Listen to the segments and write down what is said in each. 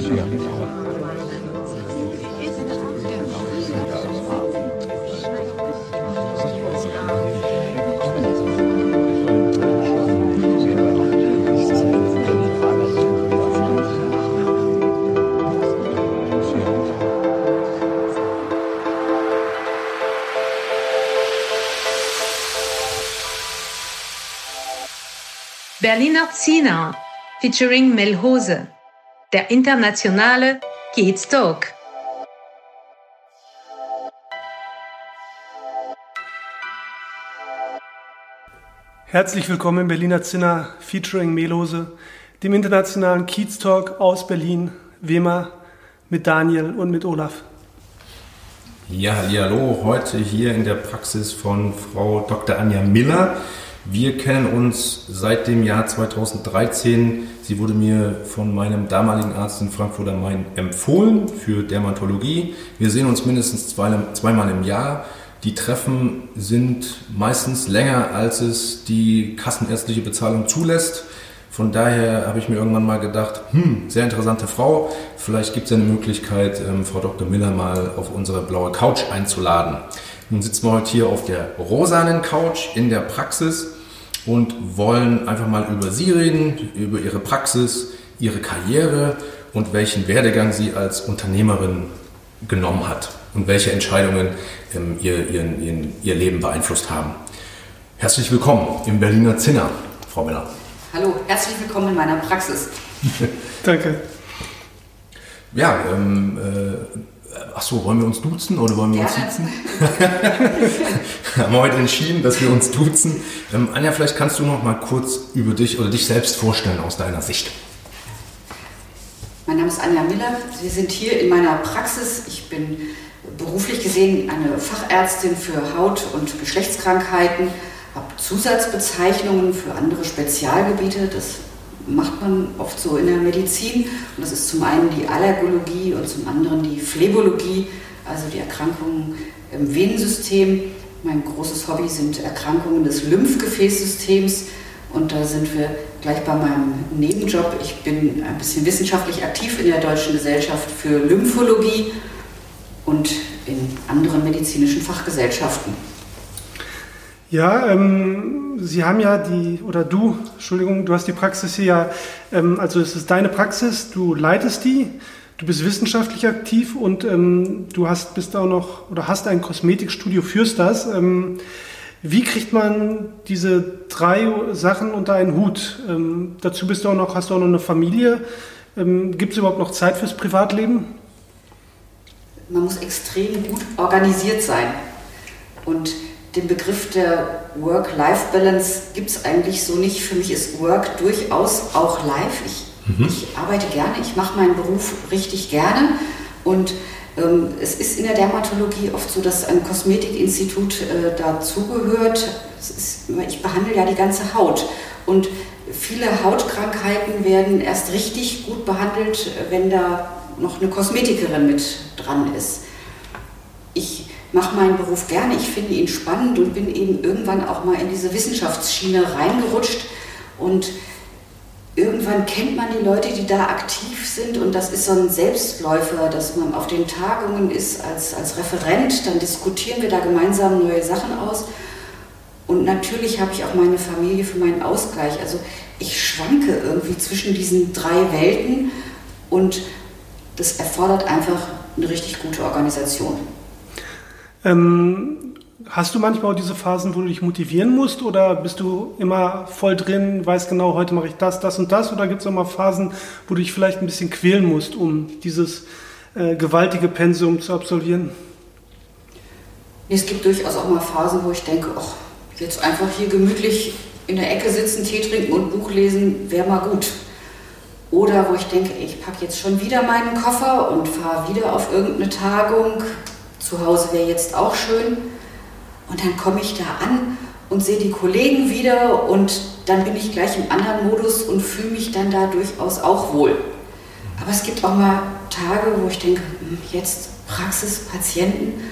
是啊。Berliner Zina featuring Melhose, der internationale Kids Talk. Herzlich willkommen im Berliner Zinner featuring Melose, dem internationalen Kiez Talk aus Berlin, Wema, mit Daniel und mit Olaf. Ja, hallo, heute hier in der Praxis von Frau Dr. Anja Miller. Wir kennen uns seit dem Jahr 2013. Sie wurde mir von meinem damaligen Arzt in Frankfurt am Main empfohlen für Dermatologie. Wir sehen uns mindestens zweimal im Jahr. Die Treffen sind meistens länger, als es die kassenärztliche Bezahlung zulässt. Von daher habe ich mir irgendwann mal gedacht, hm, sehr interessante Frau. Vielleicht gibt es eine Möglichkeit, ähm, Frau Dr. Miller mal auf unsere blaue Couch einzuladen. Nun sitzen wir heute hier auf der rosanen Couch in der Praxis und wollen einfach mal über Sie reden, über Ihre Praxis, Ihre Karriere und welchen Werdegang sie als Unternehmerin genommen hat und welche Entscheidungen ähm, ihr, ihren, ihren, ihr Leben beeinflusst haben. Herzlich willkommen im Berliner Zinner, Frau Miller. Hallo, herzlich willkommen in meiner Praxis. Danke. Ja, ähm, äh, Ach so, wollen wir uns duzen oder wollen wir uns sitzen? haben wir heute entschieden, dass wir uns duzen. Ähm, Anja, vielleicht kannst du noch mal kurz über dich oder dich selbst vorstellen aus deiner Sicht. Mein Name ist Anja Miller. Wir sind hier in meiner Praxis. Ich bin beruflich gesehen eine Fachärztin für Haut- und Geschlechtskrankheiten, habe Zusatzbezeichnungen für andere Spezialgebiete. Das macht man oft so in der Medizin. Und das ist zum einen die Allergologie und zum anderen die Phlebologie, also die Erkrankungen im Venensystem. Mein großes Hobby sind Erkrankungen des Lymphgefäßsystems. Und da sind wir gleich bei meinem Nebenjob. Ich bin ein bisschen wissenschaftlich aktiv in der Deutschen Gesellschaft für Lymphologie und in anderen medizinischen Fachgesellschaften. Ja, ähm, Sie haben ja die, oder du, Entschuldigung, du hast die Praxis hier ja, ähm, also es ist deine Praxis, du leitest die, du bist wissenschaftlich aktiv und ähm, du hast, bist auch noch, oder hast ein Kosmetikstudio, führst das. Ähm, wie kriegt man diese drei Sachen unter einen Hut? Ähm, dazu bist du auch noch, hast du auch noch eine Familie. Ähm, Gibt es überhaupt noch Zeit fürs Privatleben? Man muss extrem gut organisiert sein. Und den Begriff der Work-Life-Balance gibt es eigentlich so nicht. Für mich ist Work durchaus auch live. Ich, mhm. ich arbeite gerne, ich mache meinen Beruf richtig gerne und ähm, es ist in der Dermatologie oft so, dass ein Kosmetikinstitut äh, dazugehört. Ich behandle ja die ganze Haut und viele Hautkrankheiten werden erst richtig gut behandelt, wenn da noch eine Kosmetikerin mit dran ist. Ich mache meinen Beruf gerne, ich finde ihn spannend und bin eben irgendwann auch mal in diese Wissenschaftsschiene reingerutscht. Und irgendwann kennt man die Leute, die da aktiv sind. Und das ist so ein Selbstläufer, dass man auf den Tagungen ist als, als Referent, dann diskutieren wir da gemeinsam neue Sachen aus. Und natürlich habe ich auch meine Familie für meinen Ausgleich. Also ich schwanke irgendwie zwischen diesen drei Welten. Und das erfordert einfach eine richtig gute Organisation. Ähm, hast du manchmal auch diese Phasen, wo du dich motivieren musst oder bist du immer voll drin, weißt genau, heute mache ich das, das und das oder gibt es auch mal Phasen, wo du dich vielleicht ein bisschen quälen musst, um dieses äh, gewaltige Pensum zu absolvieren? Es gibt durchaus auch mal Phasen, wo ich denke, ach, jetzt einfach hier gemütlich in der Ecke sitzen, Tee trinken und Buch lesen, wäre mal gut. Oder wo ich denke, ich packe jetzt schon wieder meinen Koffer und fahre wieder auf irgendeine Tagung, zu Hause wäre jetzt auch schön. Und dann komme ich da an und sehe die Kollegen wieder und dann bin ich gleich im anderen Modus und fühle mich dann da durchaus auch wohl. Aber es gibt auch mal Tage, wo ich denke, hm, jetzt Praxis, Patienten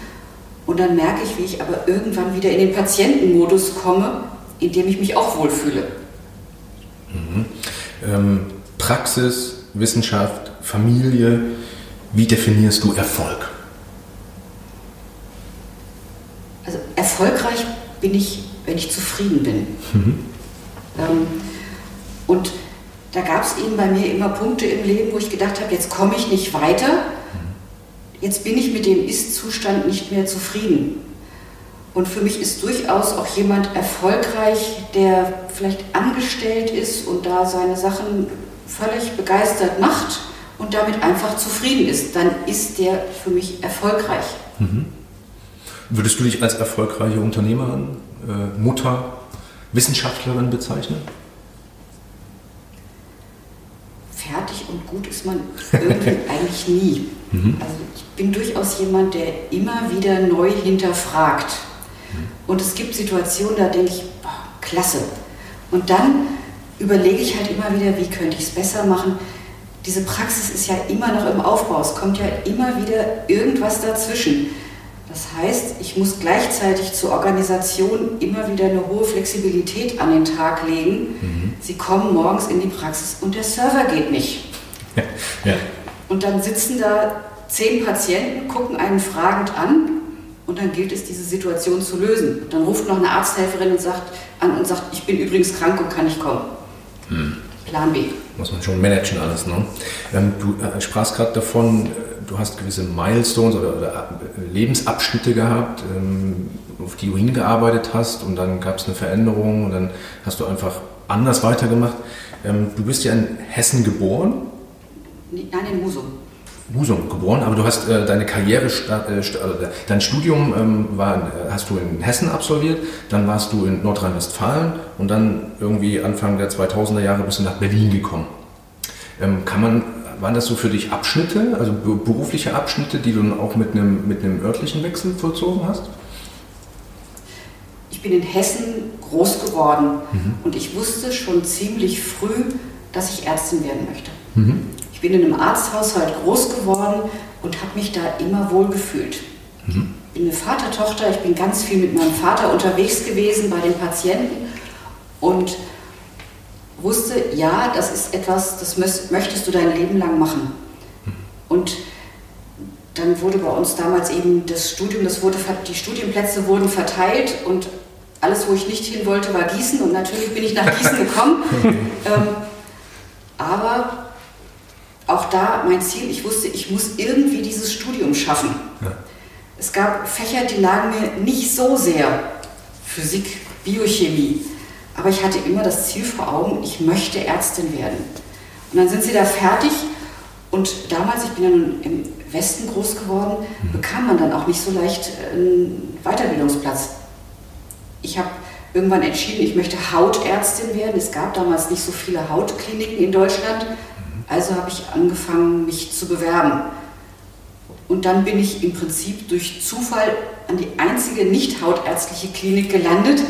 und dann merke ich, wie ich aber irgendwann wieder in den Patientenmodus komme, in dem ich mich auch wohlfühle. Mhm. Ähm, Praxis, Wissenschaft, Familie, wie definierst du Erfolg? Also erfolgreich bin ich, wenn ich zufrieden bin. Mhm. Ähm, und da gab es eben bei mir immer Punkte im Leben, wo ich gedacht habe, jetzt komme ich nicht weiter, jetzt bin ich mit dem Ist-Zustand nicht mehr zufrieden. Und für mich ist durchaus auch jemand erfolgreich, der vielleicht angestellt ist und da seine Sachen völlig begeistert macht und damit einfach zufrieden ist. Dann ist der für mich erfolgreich. Mhm. Würdest du dich als erfolgreiche Unternehmerin, äh, Mutter, Wissenschaftlerin bezeichnen? fertig und gut ist man irgendwie eigentlich nie. Mhm. Also ich bin durchaus jemand, der immer wieder neu hinterfragt. Mhm. Und es gibt Situationen, da denke ich, boah, klasse. Und dann überlege ich halt immer wieder, wie könnte ich es besser machen. Diese Praxis ist ja immer noch im Aufbau. Es kommt ja immer wieder irgendwas dazwischen. Das heißt, ich muss gleichzeitig zur Organisation immer wieder eine hohe Flexibilität an den Tag legen. Mhm. Sie kommen morgens in die Praxis und der Server geht nicht. Ja. Ja. Und dann sitzen da zehn Patienten, gucken einen fragend an und dann gilt es, diese Situation zu lösen. Dann ruft noch eine Arzthelferin und sagt, an und sagt, ich bin übrigens krank und kann nicht kommen. Mhm. Plan B. Muss man schon managen alles. Ne? Ähm, du äh, sprachst gerade davon, du hast gewisse Milestones oder, oder Lebensabschnitte gehabt, ähm, auf die du hingearbeitet hast und dann gab es eine Veränderung und dann hast du einfach anders weitergemacht. Ähm, du bist ja in Hessen geboren? Nein, in Husum. Husum geboren, aber du hast äh, deine Karriere, äh, äh, dein Studium ähm, war, äh, hast du in Hessen absolviert, dann warst du in Nordrhein-Westfalen und dann irgendwie Anfang der 2000er Jahre bist du nach Berlin gekommen. Ähm, kann man waren das so für dich Abschnitte, also berufliche Abschnitte, die du dann auch mit einem, mit einem örtlichen Wechsel vollzogen hast? Ich bin in Hessen groß geworden mhm. und ich wusste schon ziemlich früh, dass ich Ärztin werden möchte. Mhm. Ich bin in einem Arzthaushalt groß geworden und habe mich da immer wohl gefühlt. Mhm. Ich bin eine Vatertochter, ich bin ganz viel mit meinem Vater unterwegs gewesen bei den Patienten und wusste, ja, das ist etwas, das möchtest du dein Leben lang machen. Und dann wurde bei uns damals eben das Studium, das wurde, die Studienplätze wurden verteilt und alles, wo ich nicht hin wollte, war Gießen und natürlich bin ich nach Gießen gekommen. ähm, aber auch da mein Ziel, ich wusste, ich muss irgendwie dieses Studium schaffen. Ja. Es gab Fächer, die lagen mir nicht so sehr. Physik, Biochemie. Aber ich hatte immer das Ziel vor Augen, ich möchte Ärztin werden. Und dann sind sie da fertig und damals, ich bin ja nun im Westen groß geworden, mhm. bekam man dann auch nicht so leicht einen Weiterbildungsplatz. Ich habe irgendwann entschieden, ich möchte Hautärztin werden. Es gab damals nicht so viele Hautkliniken in Deutschland. Mhm. Also habe ich angefangen, mich zu bewerben. Und dann bin ich im Prinzip durch Zufall an die einzige nicht hautärztliche Klinik gelandet,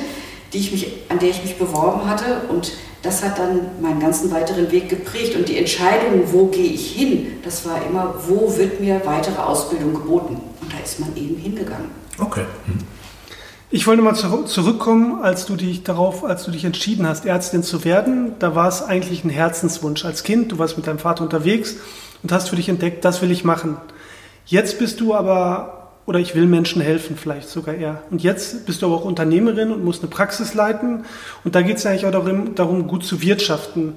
die ich mich, an der ich mich beworben hatte. Und das hat dann meinen ganzen weiteren Weg geprägt. Und die Entscheidung, wo gehe ich hin, das war immer, wo wird mir weitere Ausbildung geboten. Und da ist man eben hingegangen. Okay. Hm. Ich wollte mal zurückkommen, als du dich darauf, als du dich entschieden hast, Ärztin zu werden. Da war es eigentlich ein Herzenswunsch als Kind. Du warst mit deinem Vater unterwegs und hast für dich entdeckt, das will ich machen. Jetzt bist du aber oder ich will Menschen helfen, vielleicht sogar eher. Und jetzt bist du aber auch Unternehmerin und musst eine Praxis leiten. Und da geht es eigentlich auch darum, darum, gut zu wirtschaften.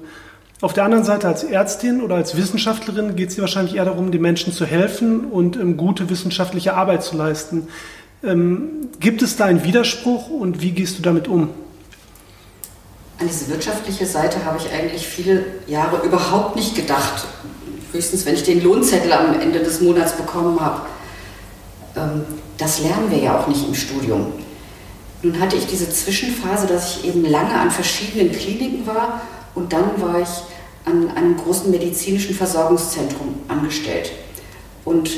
Auf der anderen Seite als Ärztin oder als Wissenschaftlerin geht es dir wahrscheinlich eher darum, den Menschen zu helfen und ähm, gute wissenschaftliche Arbeit zu leisten. Ähm, gibt es da einen Widerspruch und wie gehst du damit um? An diese wirtschaftliche Seite habe ich eigentlich viele Jahre überhaupt nicht gedacht. Höchstens, wenn ich den Lohnzettel am Ende des Monats bekommen habe. Ähm, das lernen wir ja auch nicht im Studium. Nun hatte ich diese Zwischenphase, dass ich eben lange an verschiedenen Kliniken war und dann war ich an einem großen medizinischen Versorgungszentrum angestellt. Und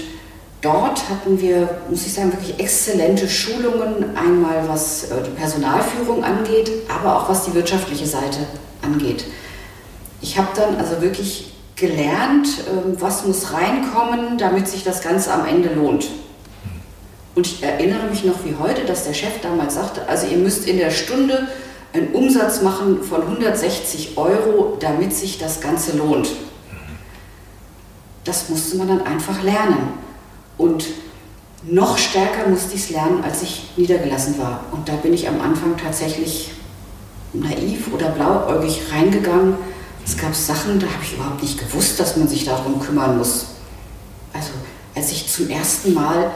dort hatten wir, muss ich sagen, wirklich exzellente Schulungen, einmal was äh, die Personalführung angeht, aber auch was die wirtschaftliche Seite angeht. Ich habe dann also wirklich gelernt, ähm, was muss reinkommen, damit sich das Ganze am Ende lohnt. Und ich erinnere mich noch wie heute, dass der Chef damals sagte, also ihr müsst in der Stunde einen Umsatz machen von 160 Euro, damit sich das Ganze lohnt. Das musste man dann einfach lernen. Und noch stärker musste ich es lernen, als ich niedergelassen war. Und da bin ich am Anfang tatsächlich naiv oder blauäugig reingegangen. Es gab Sachen, da habe ich überhaupt nicht gewusst, dass man sich darum kümmern muss. Also als ich zum ersten Mal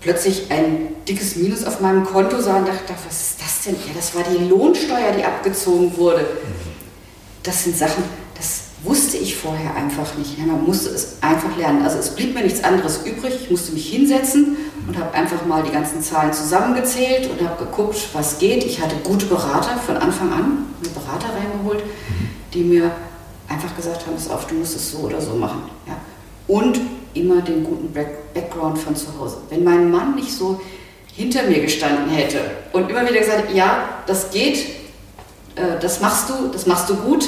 plötzlich ein dickes Minus auf meinem Konto sah und dachte, was ist das denn? Ja, das war die Lohnsteuer, die abgezogen wurde. Das sind Sachen, das wusste ich vorher einfach nicht. man musste es einfach lernen. Also es blieb mir nichts anderes übrig. Ich musste mich hinsetzen und habe einfach mal die ganzen Zahlen zusammengezählt und habe geguckt, was geht. Ich hatte gute Berater von Anfang an, eine Berater reingeholt, die mir einfach gesagt haben, pass auf, du musst es so oder so machen. Ja. Und immer den guten Background von zu Hause. Wenn mein Mann nicht so hinter mir gestanden hätte und immer wieder gesagt, ja, das geht, äh, das machst du, das machst du gut,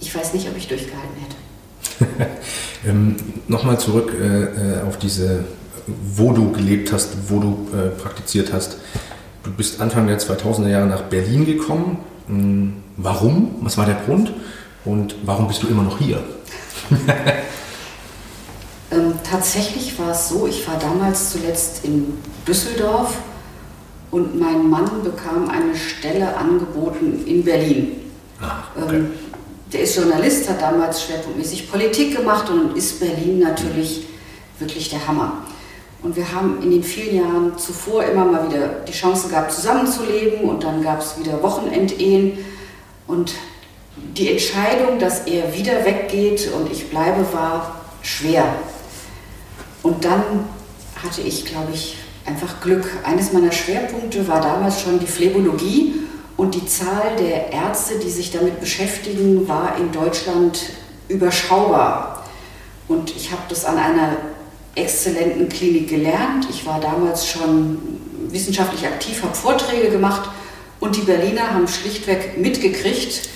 ich weiß nicht, ob ich durchgehalten hätte. ähm, Nochmal zurück äh, äh, auf diese, wo du gelebt hast, wo du äh, praktiziert hast. Du bist Anfang der 2000er Jahre nach Berlin gekommen. Hm, warum? Was war der Grund? Und warum bist du immer noch hier? ähm, tatsächlich war es so, ich war damals zuletzt in Düsseldorf und mein Mann bekam eine Stelle angeboten in Berlin. Ah, okay. ähm, der ist Journalist, hat damals schwerpunktmäßig Politik gemacht und ist Berlin natürlich wirklich der Hammer. Und wir haben in den vielen Jahren zuvor immer mal wieder die Chance gehabt, zusammenzuleben und dann gab es wieder Wochenendehen. Und die Entscheidung, dass er wieder weggeht und ich bleibe, war schwer. Und dann hatte ich, glaube ich, einfach Glück. Eines meiner Schwerpunkte war damals schon die Phlebologie und die Zahl der Ärzte, die sich damit beschäftigen, war in Deutschland überschaubar. Und ich habe das an einer exzellenten Klinik gelernt. Ich war damals schon wissenschaftlich aktiv, habe Vorträge gemacht und die Berliner haben schlichtweg mitgekriegt,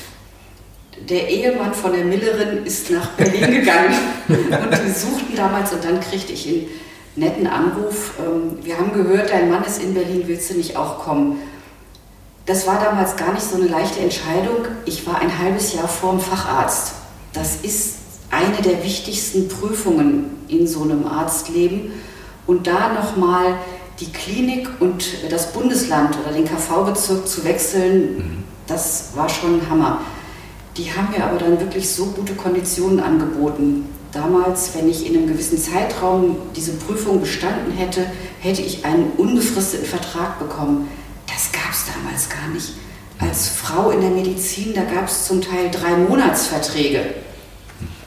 der Ehemann von der Millerin ist nach Berlin gegangen und die suchten damals und dann kriegte ich einen netten Anruf. Ähm, wir haben gehört, dein Mann ist in Berlin, willst du nicht auch kommen? Das war damals gar nicht so eine leichte Entscheidung. Ich war ein halbes Jahr vorm Facharzt. Das ist eine der wichtigsten Prüfungen in so einem Arztleben. Und da nochmal die Klinik und das Bundesland oder den KV-Bezirk zu wechseln, mhm. das war schon ein Hammer. Die haben mir aber dann wirklich so gute Konditionen angeboten. Damals, wenn ich in einem gewissen Zeitraum diese Prüfung bestanden hätte, hätte ich einen unbefristeten Vertrag bekommen. Das gab es damals gar nicht. Als Frau in der Medizin, da gab es zum Teil drei Monatsverträge.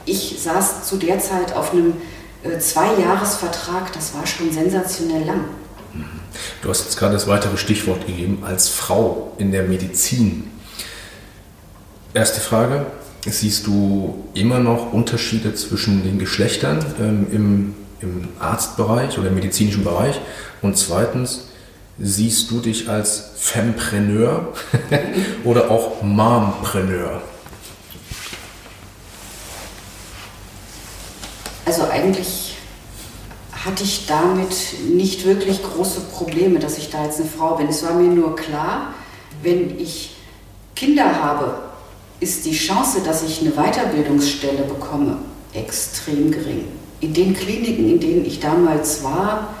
Ich saß zu der Zeit auf einem äh, Zweijahresvertrag, das war schon sensationell lang. Du hast jetzt gerade das weitere Stichwort gegeben, als Frau in der Medizin. Erste Frage, siehst du immer noch Unterschiede zwischen den Geschlechtern ähm, im, im Arztbereich oder im medizinischen Bereich? Und zweitens, Siehst du dich als Fempreneur oder auch Mompreneur? Also eigentlich hatte ich damit nicht wirklich große Probleme, dass ich da jetzt eine Frau bin. Es war mir nur klar, wenn ich Kinder habe, ist die Chance, dass ich eine Weiterbildungsstelle bekomme, extrem gering. In den Kliniken, in denen ich damals war,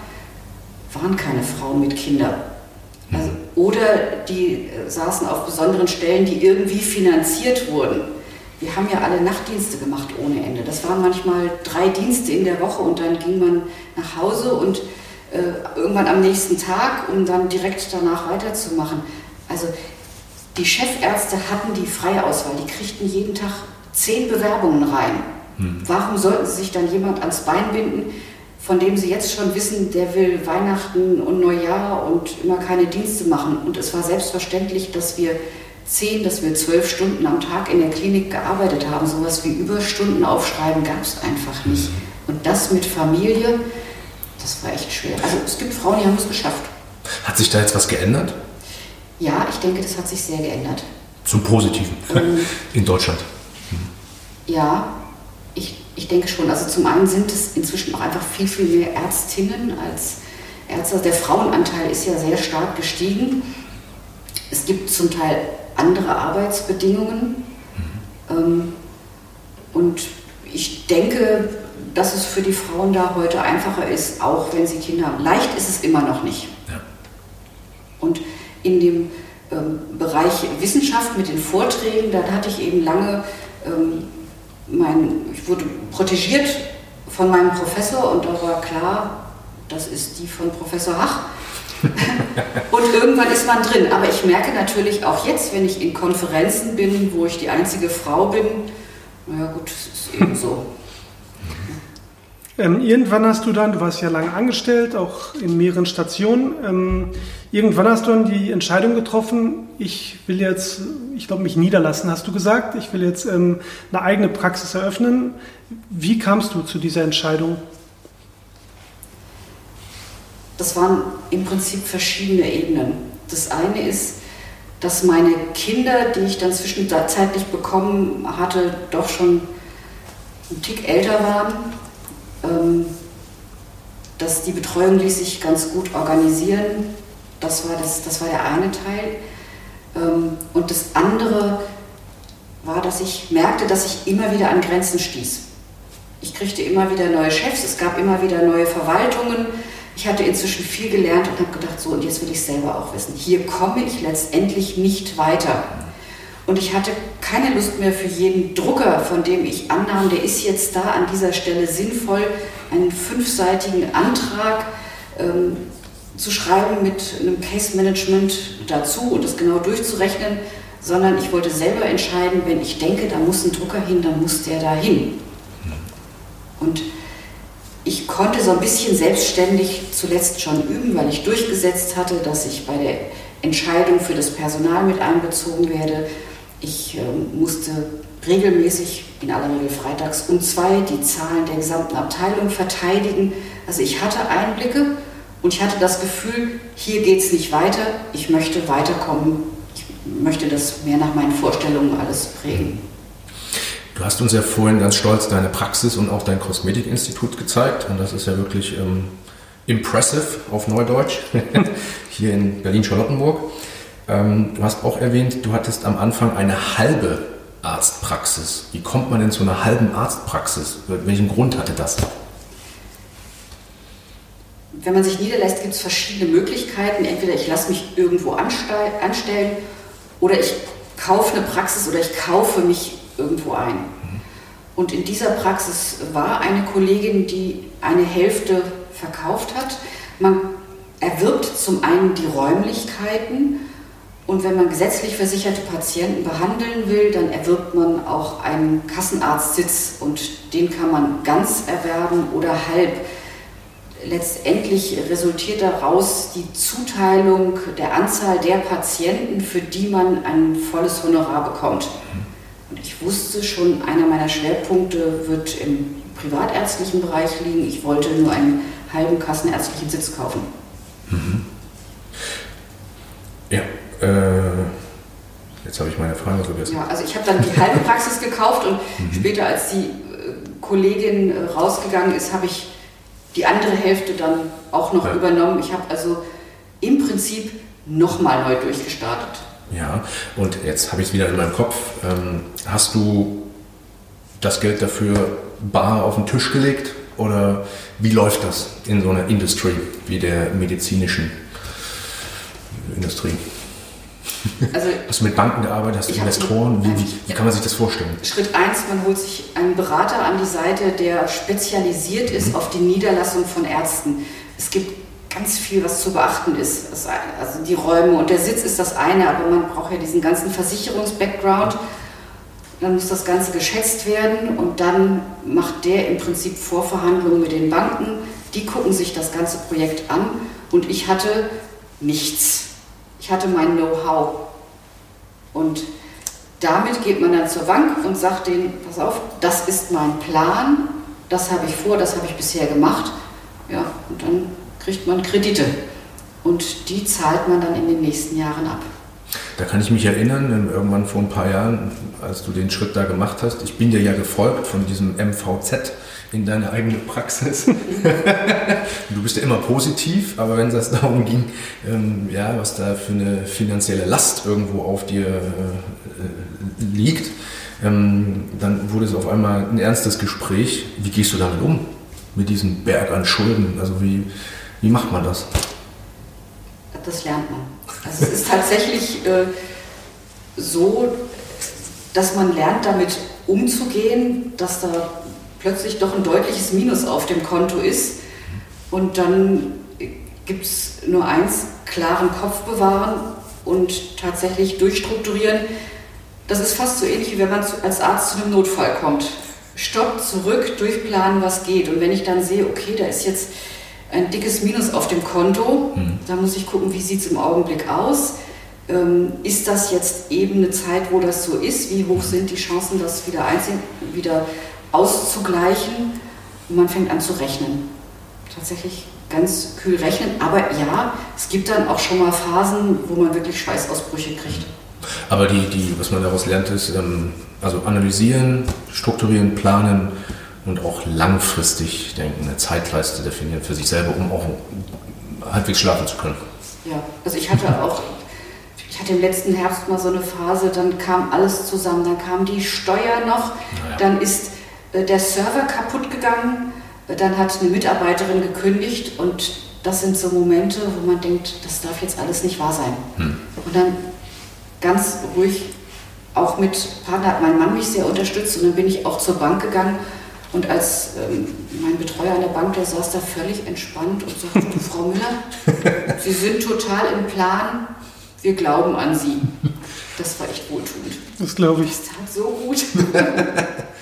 waren keine Frauen mit Kindern. Also, oder die äh, saßen auf besonderen Stellen, die irgendwie finanziert wurden. Wir haben ja alle Nachtdienste gemacht ohne Ende. Das waren manchmal drei Dienste in der Woche und dann ging man nach Hause und äh, irgendwann am nächsten Tag, um dann direkt danach weiterzumachen. Also die Chefärzte hatten die freie Auswahl, die kriegten jeden Tag zehn Bewerbungen rein. Hm. Warum sollten sie sich dann jemand ans Bein binden, von dem sie jetzt schon wissen, der will Weihnachten und Neujahr und immer keine Dienste machen. Und es war selbstverständlich, dass wir zehn, dass wir zwölf Stunden am Tag in der Klinik gearbeitet haben. Sowas wie Überstunden aufschreiben gab es einfach nicht. Und das mit Familie, das war echt schwer. Also es gibt Frauen, die haben es geschafft. Hat sich da jetzt was geändert? Ja, ich denke, das hat sich sehr geändert. Zum Positiven ähm, in Deutschland. Hm. Ja, ich ich denke schon. Also zum einen sind es inzwischen auch einfach viel, viel mehr Ärztinnen als Ärzte. Der Frauenanteil ist ja sehr stark gestiegen. Es gibt zum Teil andere Arbeitsbedingungen. Mhm. Ähm, und ich denke, dass es für die Frauen da heute einfacher ist, auch wenn sie Kinder haben. Leicht ist es immer noch nicht. Ja. Und in dem ähm, Bereich Wissenschaft mit den Vorträgen, dann hatte ich eben lange, ähm, mein, ich wurde protegiert von meinem Professor und da war klar, das ist die von Professor Hach. und irgendwann ist man drin. Aber ich merke natürlich auch jetzt, wenn ich in Konferenzen bin, wo ich die einzige Frau bin, naja gut, es ist eben so. Ähm, irgendwann hast du dann, du warst ja lange angestellt, auch in mehreren Stationen, ähm, irgendwann hast du dann die Entscheidung getroffen, ich will jetzt, ich glaube, mich niederlassen, hast du gesagt, ich will jetzt ähm, eine eigene Praxis eröffnen. Wie kamst du zu dieser Entscheidung? Das waren im Prinzip verschiedene Ebenen. Das eine ist, dass meine Kinder, die ich dann zwischenzeitlich bekommen hatte, doch schon einen Tick älter waren ähm, dass die Betreuung ließ sich ganz gut organisieren. Das war, das, das war der eine Teil. Ähm, und das andere war, dass ich merkte, dass ich immer wieder an Grenzen stieß. Ich kriegte immer wieder neue Chefs, es gab immer wieder neue Verwaltungen. Ich hatte inzwischen viel gelernt und habe gedacht, so und jetzt will ich selber auch wissen. Hier komme ich letztendlich nicht weiter. Und ich hatte keine Lust mehr für jeden Drucker, von dem ich annahm, der ist jetzt da an dieser Stelle sinnvoll, einen fünfseitigen Antrag ähm, zu schreiben mit einem Case Management dazu und das genau durchzurechnen, sondern ich wollte selber entscheiden, wenn ich denke, da muss ein Drucker hin, dann muss der da hin. Und ich konnte so ein bisschen selbstständig zuletzt schon üben, weil ich durchgesetzt hatte, dass ich bei der Entscheidung für das Personal mit einbezogen werde ich äh, musste regelmäßig, in aller Regel freitags um zwei, die Zahlen der gesamten Abteilung verteidigen. Also ich hatte Einblicke und ich hatte das Gefühl, hier geht es nicht weiter, ich möchte weiterkommen, ich möchte das mehr nach meinen Vorstellungen alles prägen. Du hast uns ja vorhin ganz stolz deine Praxis und auch dein Kosmetikinstitut gezeigt und das ist ja wirklich ähm, impressive auf Neudeutsch hier in Berlin-Charlottenburg. Ähm, du hast auch erwähnt, du hattest am Anfang eine halbe Arztpraxis. Wie kommt man denn zu einer halben Arztpraxis? Welchen Grund hatte das? Wenn man sich niederlässt, gibt es verschiedene Möglichkeiten. Entweder ich lasse mich irgendwo anstellen oder ich kaufe eine Praxis oder ich kaufe mich irgendwo ein. Und in dieser Praxis war eine Kollegin, die eine Hälfte verkauft hat. Man erwirbt zum einen die Räumlichkeiten und wenn man gesetzlich versicherte Patienten behandeln will, dann erwirbt man auch einen Kassenarztsitz und den kann man ganz erwerben oder halb. Letztendlich resultiert daraus die Zuteilung der Anzahl der Patienten, für die man ein volles Honorar bekommt. Und ich wusste schon, einer meiner Schwerpunkte wird im privatärztlichen Bereich liegen. Ich wollte nur einen halben kassenärztlichen Sitz kaufen. Mhm. Äh, jetzt habe ich meine Frage vergessen. Ja, also ich habe dann die halbe Praxis gekauft und mhm. später, als die äh, Kollegin äh, rausgegangen ist, habe ich die andere Hälfte dann auch noch ja. übernommen. Ich habe also im Prinzip nochmal neu durchgestartet. Ja, und jetzt habe ich es wieder in meinem Kopf. Ähm, hast du das Geld dafür bar auf den Tisch gelegt oder wie läuft das in so einer Industrie wie der medizinischen Industrie? Also, hast du mit Banken gearbeitet? Hast du Investoren? Wie, wie, wie, kann man sich das vorstellen? Schritt 1, man holt sich einen Berater an die Seite, der spezialisiert ist mhm. auf die Niederlassung von Ärzten. Es gibt ganz viel, was zu beachten ist. Also die Räume und der Sitz ist das eine, aber man braucht ja diesen ganzen Versicherungs-Background. Dann muss das Ganze geschätzt werden und dann macht der im Prinzip Vorverhandlungen mit den Banken. Die gucken sich das ganze Projekt an und ich hatte nichts. Ich hatte mein Know-how. Und damit geht man dann zur Bank und sagt denen, pass auf, das ist mein Plan, das habe ich vor, das habe ich bisher gemacht. Ja, und dann kriegt man Kredite. Und die zahlt man dann in den nächsten Jahren ab. Da kann ich mich erinnern, irgendwann vor ein paar Jahren, als du den Schritt da gemacht hast, ich bin dir ja gefolgt von diesem MVZ in deine eigene Praxis. du bist ja immer positiv, aber wenn es darum ging, ähm, ja, was da für eine finanzielle Last irgendwo auf dir äh, liegt, ähm, dann wurde es auf einmal ein ernstes Gespräch. Wie gehst du damit um? Mit diesem Berg an Schulden? Also wie, wie macht man das? Das lernt man. Also es ist tatsächlich äh, so, dass man lernt, damit umzugehen, dass da plötzlich doch ein deutliches Minus auf dem Konto ist. Und dann gibt es nur eins, klaren Kopf bewahren und tatsächlich durchstrukturieren. Das ist fast so ähnlich, wie wenn man als Arzt zu einem Notfall kommt. Stopp, zurück, durchplanen, was geht. Und wenn ich dann sehe, okay, da ist jetzt ein dickes Minus auf dem Konto, mhm. dann muss ich gucken, wie sieht es im Augenblick aus. Ähm, ist das jetzt eben eine Zeit, wo das so ist? Wie hoch sind die Chancen, das wieder, einzeln, wieder auszugleichen? Und man fängt an zu rechnen. Tatsächlich ganz kühl rechnen. Aber ja, es gibt dann auch schon mal Phasen, wo man wirklich Schweißausbrüche kriegt. Aber die, die, was man daraus lernt, ist ähm, also analysieren, strukturieren, planen und auch langfristig denken, eine Zeitleiste definieren für sich selber, um auch halbwegs schlafen zu können. Ja, also ich hatte auch ich hatte im letzten Herbst mal so eine Phase, dann kam alles zusammen. Dann kam die Steuer noch, naja. dann ist der Server kaputt gegangen, dann hat eine Mitarbeiterin gekündigt und das sind so Momente, wo man denkt, das darf jetzt alles nicht wahr sein. Hm. Und dann ganz ruhig, auch mit Partner hat mein Mann mich sehr unterstützt und dann bin ich auch zur Bank gegangen und als ähm, mein Betreuer an der Bank, der saß da völlig entspannt und sagte, Frau Müller, Sie sind total im Plan, wir glauben an sie. Das war echt wohltuend. Das glaube ich. Das tat so gut.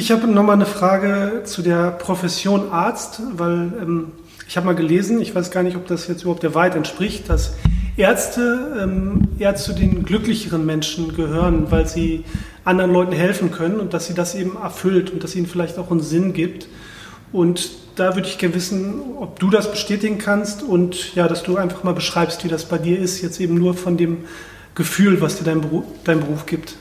ich habe nochmal eine Frage zu der Profession Arzt, weil ähm, ich habe mal gelesen, ich weiß gar nicht, ob das jetzt überhaupt der Wahrheit entspricht, dass Ärzte ähm, eher zu den glücklicheren Menschen gehören, weil sie anderen Leuten helfen können und dass sie das eben erfüllt und dass ihnen vielleicht auch einen Sinn gibt. Und da würde ich gerne wissen, ob du das bestätigen kannst und ja, dass du einfach mal beschreibst, wie das bei dir ist, jetzt eben nur von dem Gefühl, was dir dein Beruf, dein Beruf gibt.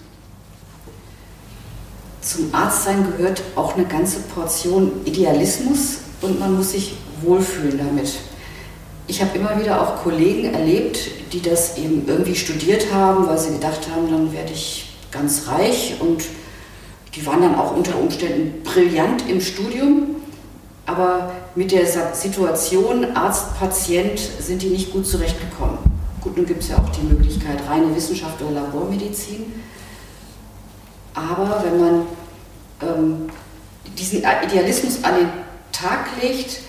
Zum Arztsein gehört auch eine ganze Portion Idealismus und man muss sich wohlfühlen damit. Ich habe immer wieder auch Kollegen erlebt, die das eben irgendwie studiert haben, weil sie gedacht haben, dann werde ich ganz reich und die waren dann auch unter Umständen brillant im Studium aber mit der Situation Arzt-Patient sind die nicht gut zurechtgekommen. Gut, nun gibt es ja auch die Möglichkeit reine Wissenschaft oder Labormedizin. Aber wenn man ähm, diesen Idealismus an den Tag legt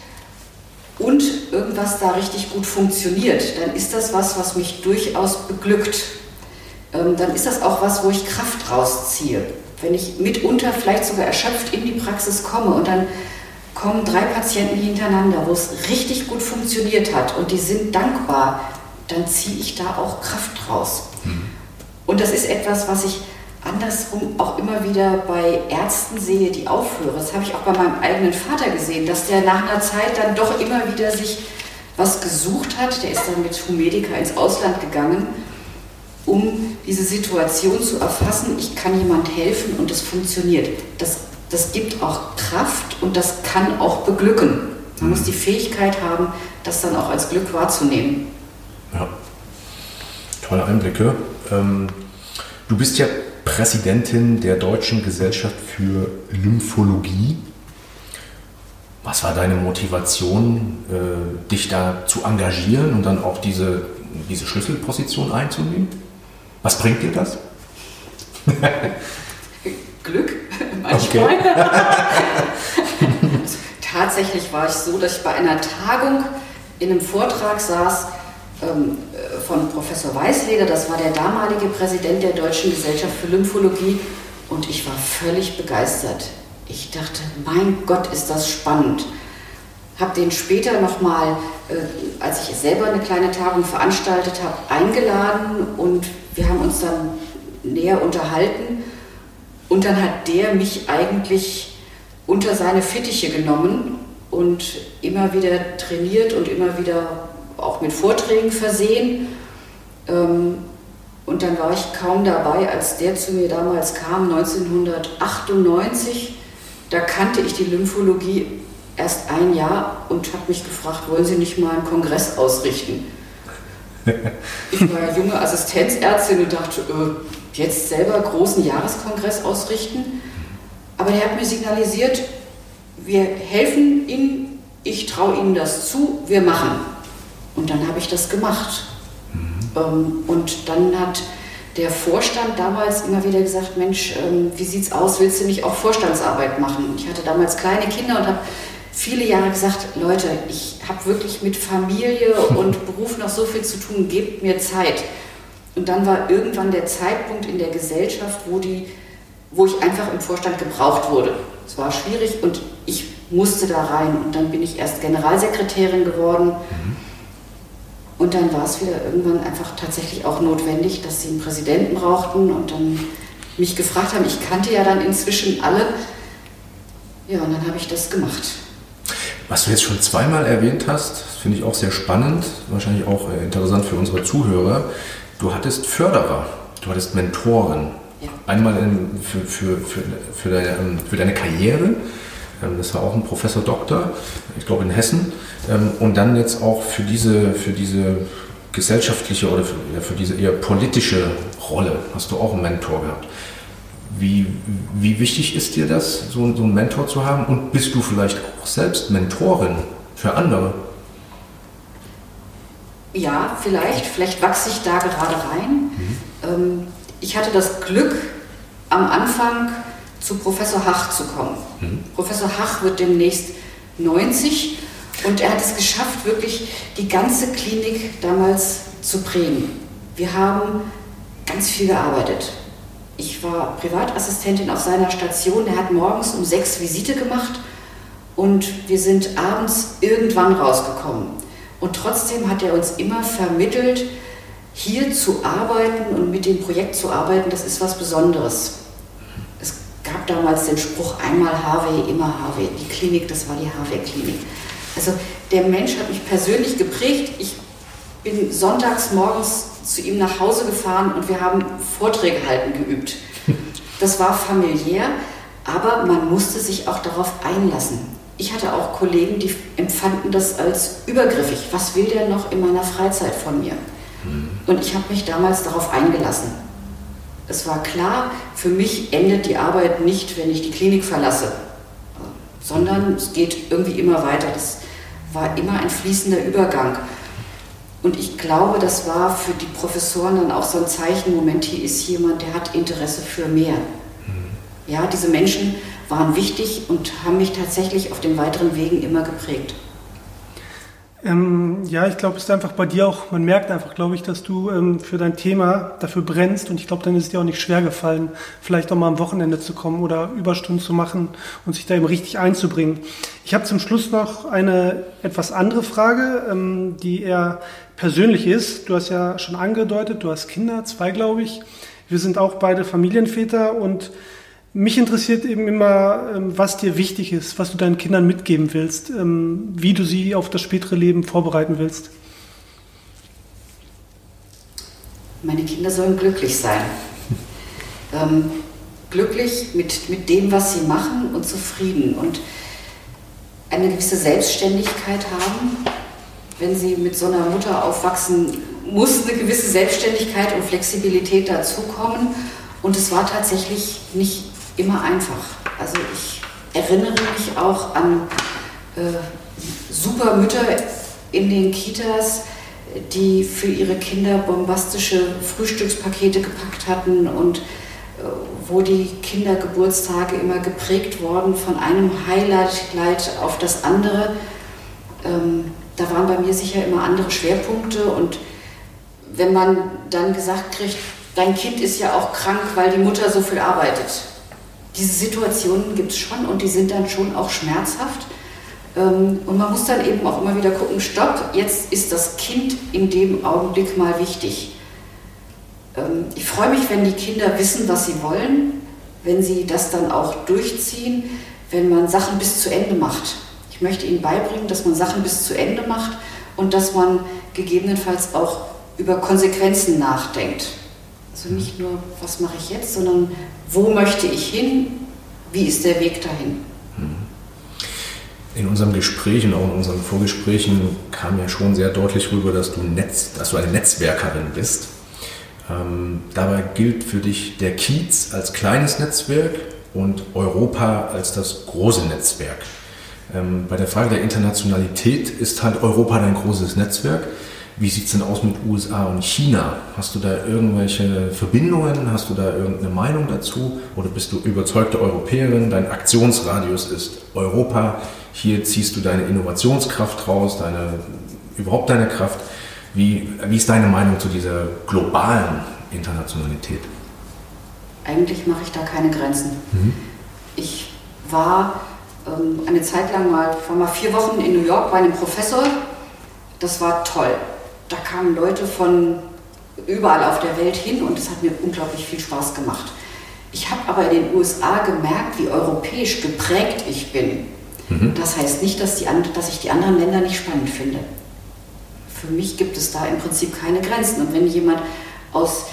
und irgendwas da richtig gut funktioniert, dann ist das was, was mich durchaus beglückt. Ähm, dann ist das auch was, wo ich Kraft rausziehe. Wenn ich mitunter vielleicht sogar erschöpft in die Praxis komme und dann kommen drei Patienten hintereinander, wo es richtig gut funktioniert hat und die sind dankbar, dann ziehe ich da auch Kraft raus. Mhm. Und das ist etwas, was ich andersrum auch immer wieder bei Ärzten sehe, die aufhören. Das habe ich auch bei meinem eigenen Vater gesehen, dass der nach einer Zeit dann doch immer wieder sich was gesucht hat. Der ist dann mit Humedica ins Ausland gegangen, um diese Situation zu erfassen. Ich kann jemand helfen und es funktioniert. Das das gibt auch Kraft und das kann auch beglücken. Man muss die Fähigkeit haben, das dann auch als Glück wahrzunehmen. Ja, tolle Einblicke. Ähm, du bist ja Präsidentin der Deutschen Gesellschaft für Lymphologie. Was war deine Motivation, äh, dich da zu engagieren und dann auch diese, diese Schlüsselposition einzunehmen? Was bringt dir das? Glück manchmal. Okay. Tatsächlich war ich so, dass ich bei einer Tagung in einem Vortrag saß von Professor Weißleder, das war der damalige Präsident der Deutschen Gesellschaft für Lymphologie, und ich war völlig begeistert. Ich dachte, mein Gott, ist das spannend. Habe den später nochmal, äh, als ich selber eine kleine Tagung veranstaltet habe, eingeladen und wir haben uns dann näher unterhalten. Und dann hat der mich eigentlich unter seine Fittiche genommen und immer wieder trainiert und immer wieder auch mit Vorträgen versehen. Ähm, und dann war ich kaum dabei, als der zu mir damals kam, 1998. da kannte ich die Lymphologie erst ein Jahr und habe mich gefragt, wollen Sie nicht mal einen Kongress ausrichten? ich war junge Assistenzärztin und dachte, äh, jetzt selber großen Jahreskongress ausrichten. Aber der hat mir signalisiert, wir helfen Ihnen, ich traue Ihnen das zu, wir machen. Und dann habe ich das gemacht. Mhm. Und dann hat der Vorstand damals immer wieder gesagt, Mensch, ähm, wie sieht's aus, willst du nicht auch Vorstandsarbeit machen? Ich hatte damals kleine Kinder und habe viele Jahre gesagt, Leute, ich habe wirklich mit Familie und Beruf noch so viel zu tun, gebt mir Zeit. Und dann war irgendwann der Zeitpunkt in der Gesellschaft, wo, die, wo ich einfach im Vorstand gebraucht wurde. Es war schwierig und ich musste da rein. Und dann bin ich erst Generalsekretärin geworden. Mhm. Und dann war es wieder irgendwann einfach tatsächlich auch notwendig, dass sie einen Präsidenten brauchten und dann mich gefragt haben. Ich kannte ja dann inzwischen alle. Ja, und dann habe ich das gemacht. Was du jetzt schon zweimal erwähnt hast, finde ich auch sehr spannend, wahrscheinlich auch äh, interessant für unsere Zuhörer. Du hattest Förderer, du hattest Mentoren. Ja. Einmal in, für, für, für, für, deine, ähm, für deine Karriere, das war auch ein Professor Doktor, ich glaube in Hessen, ähm, und dann jetzt auch für diese, für diese gesellschaftliche oder für, für diese eher politische Rolle hast du auch einen Mentor gehabt. Wie, wie wichtig ist dir das, so, so einen Mentor zu haben? Und bist du vielleicht auch selbst Mentorin für andere? Ja, vielleicht. Vielleicht wachse ich da gerade rein. Mhm. Ähm, ich hatte das Glück, am Anfang zu Professor Hach zu kommen. Mhm. Professor Hach wird demnächst 90 und er hat es geschafft, wirklich die ganze Klinik damals zu prägen. Wir haben ganz viel gearbeitet. Ich war Privatassistentin auf seiner Station. Er hat morgens um sechs Visite gemacht und wir sind abends irgendwann rausgekommen. Und trotzdem hat er uns immer vermittelt, hier zu arbeiten und mit dem Projekt zu arbeiten, das ist was Besonderes. Damals den Spruch, einmal Harvey, immer Harvey. Die Klinik, das war die Harvey-Klinik. Also der Mensch hat mich persönlich geprägt. Ich bin sonntags morgens zu ihm nach Hause gefahren und wir haben Vorträge halten geübt. Das war familiär, aber man musste sich auch darauf einlassen. Ich hatte auch Kollegen, die empfanden das als übergriffig. Was will der noch in meiner Freizeit von mir? Hm. Und ich habe mich damals darauf eingelassen. Es war klar, für mich endet die Arbeit nicht, wenn ich die Klinik verlasse, sondern es geht irgendwie immer weiter. Das war immer ein fließender Übergang. Und ich glaube, das war für die Professoren dann auch so ein Zeichen, Moment, hier ist jemand, der hat Interesse für mehr. Mhm. Ja, diese Menschen waren wichtig und haben mich tatsächlich auf den weiteren Wegen immer geprägt. Ähm, ja, ich glaube, es ist einfach bei dir auch, man merkt einfach, glaube ich, dass du ähm, für dein Thema dafür brennst und ich glaube, dann ist es dir auch nicht schwer gefallen, vielleicht auch mal am Wochenende zu kommen oder Überstunden zu machen und sich da eben richtig einzubringen. Ich habe zum Schluss noch eine etwas andere Frage, ähm, die eher persönlich ist. Du hast ja schon angedeutet, du hast Kinder, zwei glaube ich. Wir sind auch beide Familienväter und mich interessiert eben immer, ähm, was dir wichtig ist, was du deinen Kindern mitgeben willst, ähm, wie du sie auf das spätere Leben vorbereiten willst. Meine Kinder sollen glücklich sein. Ähm, glücklich mit, mit dem, was sie machen und zufrieden und eine gewisse Selbstständigkeit haben. Wenn sie mit so einer Mutter aufwachsen, muss eine gewisse Selbstständigkeit und Flexibilität dazukommen. Und es war tatsächlich nicht immer einfach. Also ich erinnere mich auch an äh, super Mütter in den Kitas, die für ihre Kinder bombastische Frühstückspakete gepackt hatten und äh, wo die Kindergeburtstage immer geprägt wurden von einem Highlight auf das andere. Ähm, da waren bei mir sicher immer andere Schwerpunkte und wenn man dann gesagt kriegt, dein Kind ist ja auch krank, weil die Mutter so viel arbeitet, diese Situationen gibt es schon und die sind dann schon auch schmerzhaft. Ähm, und man muss dann eben auch immer wieder gucken, stopp, jetzt ist das Kind in dem Augenblick mal wichtig. Ähm, ich freue mich, wenn die Kinder wissen, was sie wollen, wenn sie das dann auch durchziehen, wenn man Sachen bis zu Ende macht. Ich möchte ihnen beibringen, dass man Sachen bis zu Ende macht und dass man gegebenenfalls auch über Konsequenzen nachdenkt. Also nicht nur, was mache ich jetzt, sondern wo möchte ich hin, wie ist der Weg dahin. In unserem Gespräch und auch in unseren Vorgesprächen kam ja schon sehr deutlich rüber, dass du, Netz, dass du eine Netzwerkerin bist. Ähm, dabei gilt für dich der Kiez als kleines Netzwerk und Europa als das große Netzwerk. Ähm, bei der Frage der Internationalität ist halt Europa dein großes Netzwerk. Wie sieht es denn aus mit USA und China? Hast du da irgendwelche Verbindungen? Hast du da irgendeine Meinung dazu? Oder bist du überzeugte Europäerin? Dein Aktionsradius ist Europa. Hier ziehst du deine Innovationskraft raus, deine, überhaupt deine Kraft. Wie, wie ist deine Meinung zu dieser globalen Internationalität? Eigentlich mache ich da keine Grenzen. Mhm. Ich war ähm, eine Zeit lang mal, war mal vier Wochen in New York bei einem Professor. Das war toll. Da kamen Leute von überall auf der Welt hin und es hat mir unglaublich viel Spaß gemacht. Ich habe aber in den USA gemerkt, wie europäisch geprägt ich bin. Mhm. Das heißt nicht, dass, die, dass ich die anderen Länder nicht spannend finde für mich gibt es da im Prinzip keine Grenzen. Und wenn jemand aus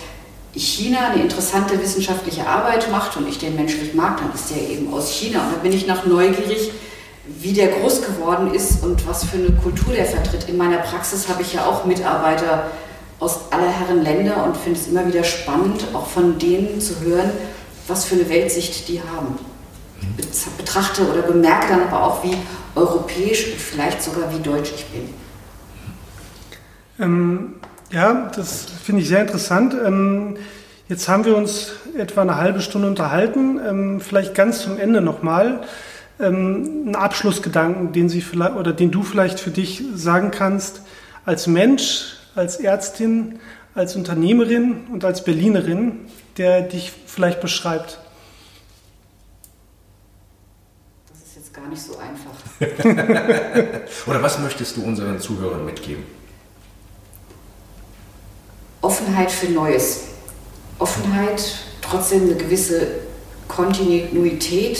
China eine interessante wissenschaftliche Arbeit macht und ich den menschlich mag, dann ist der eben aus China. Und da bin ich nach neugierig, wie der groß geworden ist und was für eine Kultur der vertritt. In meiner Praxis habe ich ja auch Mitarbeiter aus aller Herren Länder und finde es immer wieder spannend, auch von denen zu hören, was für eine Weltsicht die haben. Ich betrachte oder bemerke dann aber auch, wie europäisch und vielleicht sogar wie deutsch ich bin. Ähm, ja, das finde ich sehr interessant. Ähm, jetzt haben wir uns etwa eine halbe Stunde unterhalten. Ähm, vielleicht ganz zum Ende nochmal ähm, einen Abschlussgedanken, den Sie vielleicht oder den du vielleicht für dich sagen kannst als Mensch, als Ärztin, als Unternehmerin und als Berlinerin, der dich vielleicht beschreibt. Das ist jetzt gar nicht so einfach. oder was möchtest du unseren Zuhörern mitgeben? Offenheit für Neues. Offenheit, trotzdem eine gewisse Kontinuität,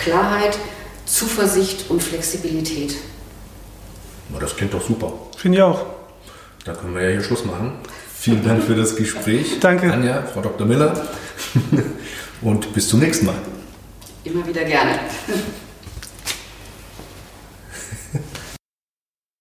Klarheit, Zuversicht und Flexibilität. Das klingt doch super. Finde ich auch. Da können wir ja hier Schluss machen. Vielen Dank für das Gespräch. Danke. Anja, Frau Dr. Miller. Und bis zum nächsten Mal. Immer wieder gerne.